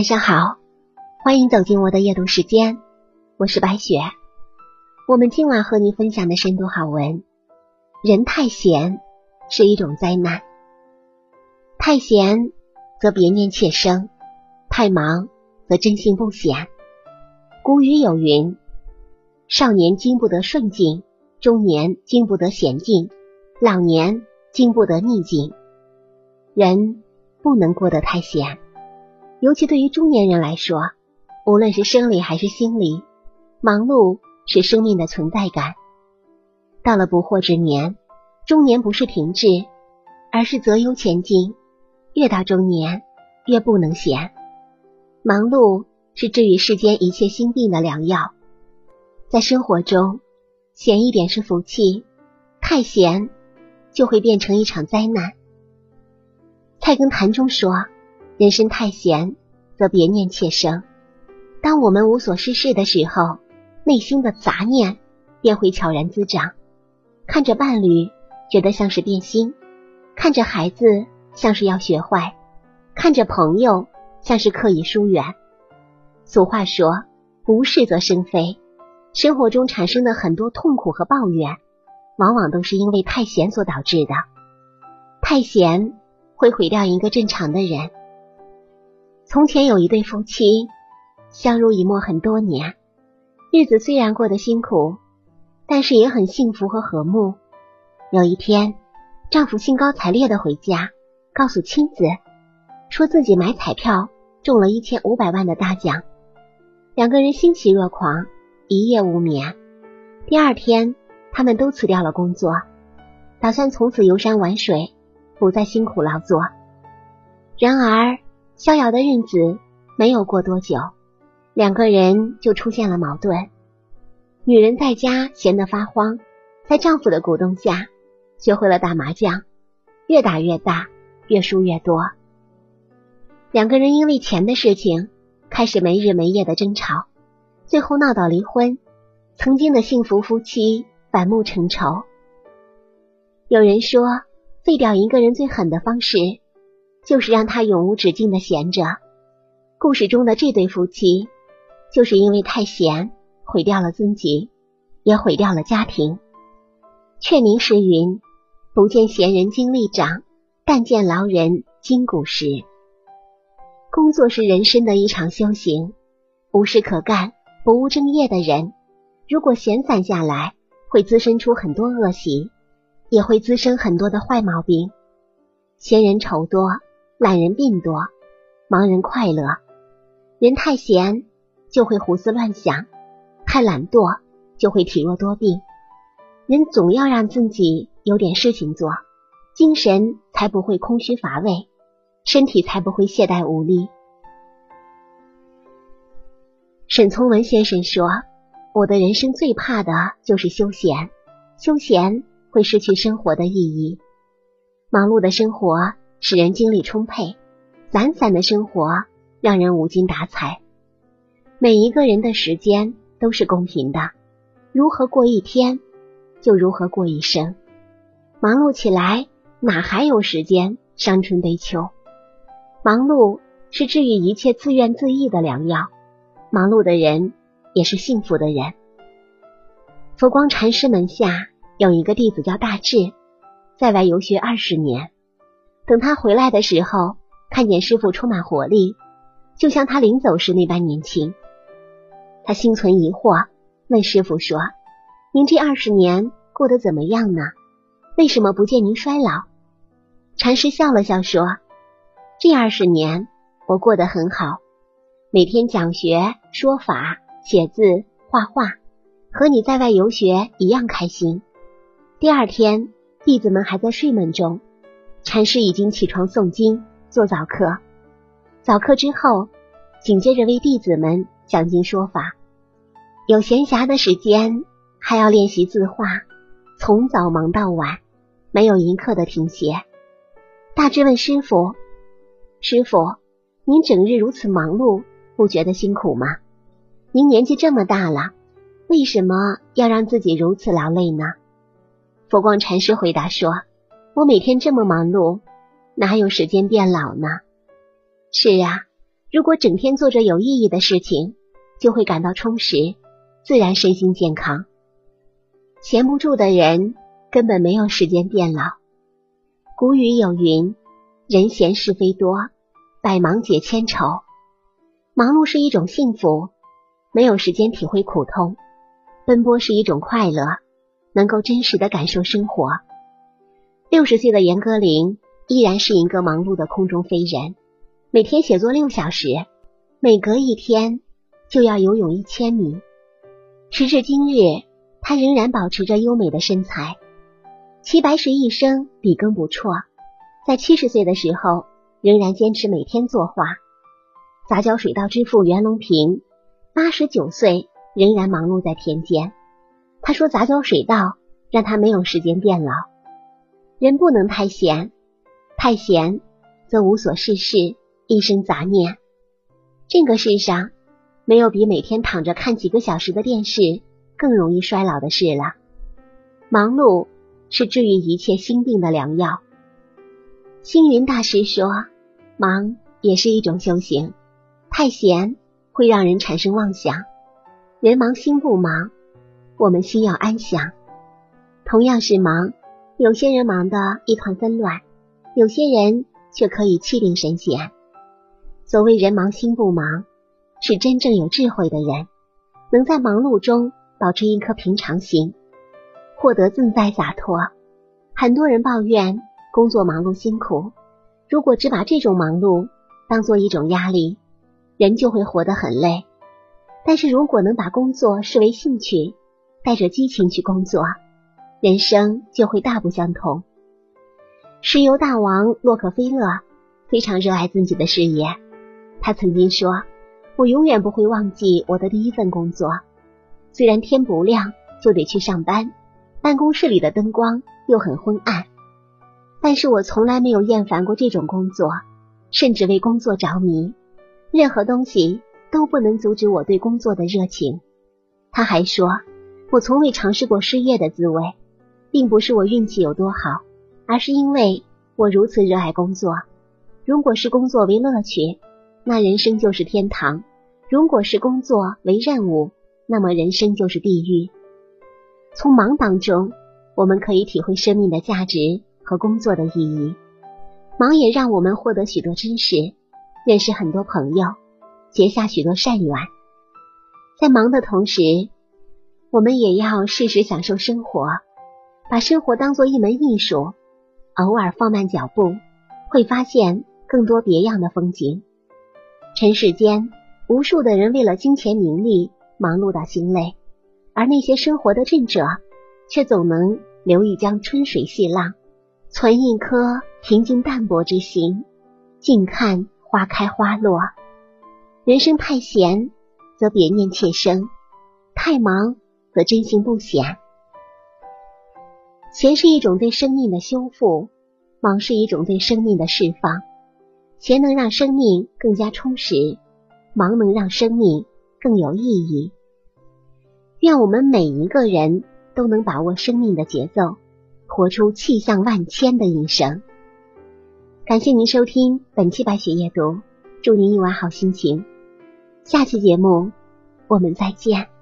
晚上好，欢迎走进我的夜读时间，我是白雪。我们今晚和您分享的深度好文：人太闲是一种灾难。太闲则别念妾生，太忙则真心不闲。古语有云：少年经不得顺境，中年经不得闲境，老年经不得逆境。人不能过得太闲。尤其对于中年人来说，无论是生理还是心理，忙碌是生命的存在感。到了不惑之年，中年不是停滞，而是择优前进。越到中年，越不能闲。忙碌是治愈世间一切心病的良药。在生活中，闲一点是福气，太闲就会变成一场灾难。菜根谭中说。人生太闲，则别念妾生。当我们无所事事的时候，内心的杂念便会悄然滋长。看着伴侣，觉得像是变心；看着孩子，像是要学坏；看着朋友，像是刻意疏远。俗话说：“不是则生非。”生活中产生的很多痛苦和抱怨，往往都是因为太闲所导致的。太闲会毁掉一个正常的人。从前有一对夫妻，相濡以沫很多年，日子虽然过得辛苦，但是也很幸福和和睦。有一天，丈夫兴高采烈的回家，告诉妻子，说自己买彩票中了一千五百万的大奖。两个人欣喜若狂，一夜无眠。第二天，他们都辞掉了工作，打算从此游山玩水，不再辛苦劳作。然而，逍遥的日子没有过多久，两个人就出现了矛盾。女人在家闲得发慌，在丈夫的鼓动下，学会了打麻将，越打越大，越输越多。两个人因为钱的事情开始没日没夜的争吵，最后闹到离婚。曾经的幸福夫妻反目成仇。有人说，废掉一个人最狠的方式。就是让他永无止境的闲着。故事中的这对夫妻，就是因为太闲，毁掉了自己，也毁掉了家庭。劝明时云：“不见闲人精力长，但见劳人筋骨实。”工作是人生的一场修行，无事可干、不务正业的人，如果闲散下来，会滋生出很多恶习，也会滋生很多的坏毛病。闲人愁多。懒人病多，忙人快乐。人太闲就会胡思乱想，太懒惰就会体弱多病。人总要让自己有点事情做，精神才不会空虚乏味，身体才不会懈怠无力。沈从文先生说：“我的人生最怕的就是休闲，休闲会失去生活的意义。忙碌的生活。”使人精力充沛，懒散的生活让人无精打采。每一个人的时间都是公平的，如何过一天，就如何过一生。忙碌起来，哪还有时间伤春悲秋？忙碌是治愈一切自怨自艾的良药。忙碌的人也是幸福的人。佛光禅师门下有一个弟子叫大智，在外游学二十年。等他回来的时候，看见师傅充满活力，就像他临走时那般年轻。他心存疑惑，问师傅说：“您这二十年过得怎么样呢？为什么不见您衰老？”禅师笑了笑说：“这二十年我过得很好，每天讲学、说法、写字、画画，和你在外游学一样开心。”第二天，弟子们还在睡梦中。禅师已经起床诵经做早课，早课之后，紧接着为弟子们讲经说法。有闲暇的时间，还要练习字画，从早忙到晚，没有一刻的停歇。大智问师傅：“师傅，您整日如此忙碌，不觉得辛苦吗？您年纪这么大了，为什么要让自己如此劳累呢？”佛光禅师回答说。我每天这么忙碌，哪有时间变老呢？是啊，如果整天做着有意义的事情，就会感到充实，自然身心健康。闲不住的人根本没有时间变老。古语有云：“人闲是非多，百忙解千愁。”忙碌是一种幸福，没有时间体会苦痛；奔波是一种快乐，能够真实的感受生活。六十岁的严歌苓依然是一个忙碌的空中飞人，每天写作六小时，每隔一天就要游泳一千米。时至今日，他仍然保持着优美的身材。齐白石一生笔耕不辍，在七十岁的时候仍然坚持每天作画。杂交水稻之父袁隆平八十九岁仍然忙碌在田间。他说：“杂交水稻让他没有时间变老。人不能太闲，太闲则无所事事，一生杂念。这个世上没有比每天躺着看几个小时的电视更容易衰老的事了。忙碌。”是治愈一切心病的良药。星云大师说：“忙也是一种修行，太闲会让人产生妄想。人忙心不忙，我们心要安详。同样是忙，有些人忙得一团纷乱，有些人却可以气定神闲。所谓人忙心不忙，是真正有智慧的人，能在忙碌中保持一颗平常心。”获得自在洒脱。很多人抱怨工作忙碌辛苦，如果只把这种忙碌当做一种压力，人就会活得很累。但是如果能把工作视为兴趣，带着激情去工作，人生就会大不相同。石油大王洛克菲勒非常热爱自己的事业，他曾经说：“我永远不会忘记我的第一份工作，虽然天不亮就得去上班。”办公室里的灯光又很昏暗，但是我从来没有厌烦过这种工作，甚至为工作着迷。任何东西都不能阻止我对工作的热情。他还说，我从未尝试过失业的滋味，并不是我运气有多好，而是因为我如此热爱工作。如果是工作为乐趣，那人生就是天堂；如果是工作为任务，那么人生就是地狱。从忙当中，我们可以体会生命的价值和工作的意义。忙也让我们获得许多知识，认识很多朋友，结下许多善缘。在忙的同时，我们也要适时享受生活，把生活当做一门艺术。偶尔放慢脚步，会发现更多别样的风景。尘世间，无数的人为了金钱名利忙碌到心累。而那些生活的智者，却总能留一江春水细浪，存一颗平静淡泊之心，静看花开花落。人生太闲，则别念妾生；太忙，则真心不显。闲是一种对生命的修复，忙是一种对生命的释放。闲能让生命更加充实，忙能让生命更有意义。愿我们每一个人都能把握生命的节奏，活出气象万千的一生。感谢您收听本期白雪夜读，祝您一晚好心情。下期节目我们再见。